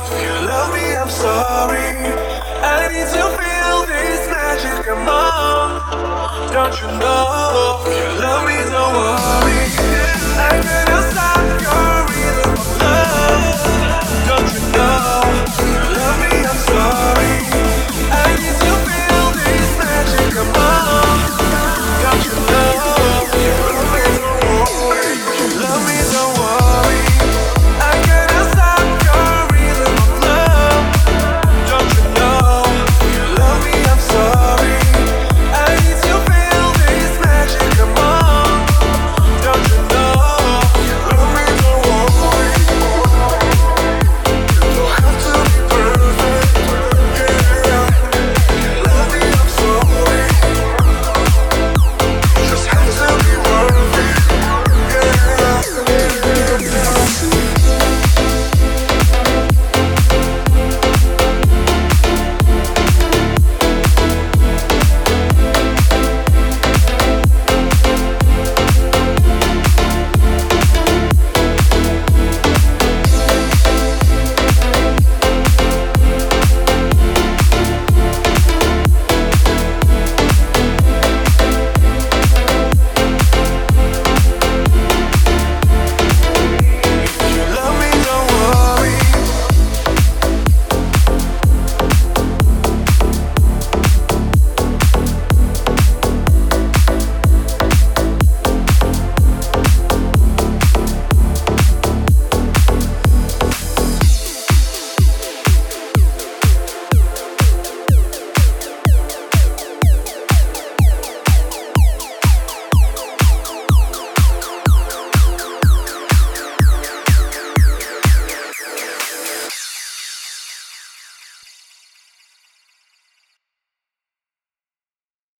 If you love me, I'm sorry. I need to feel this magic, come on. Don't you know?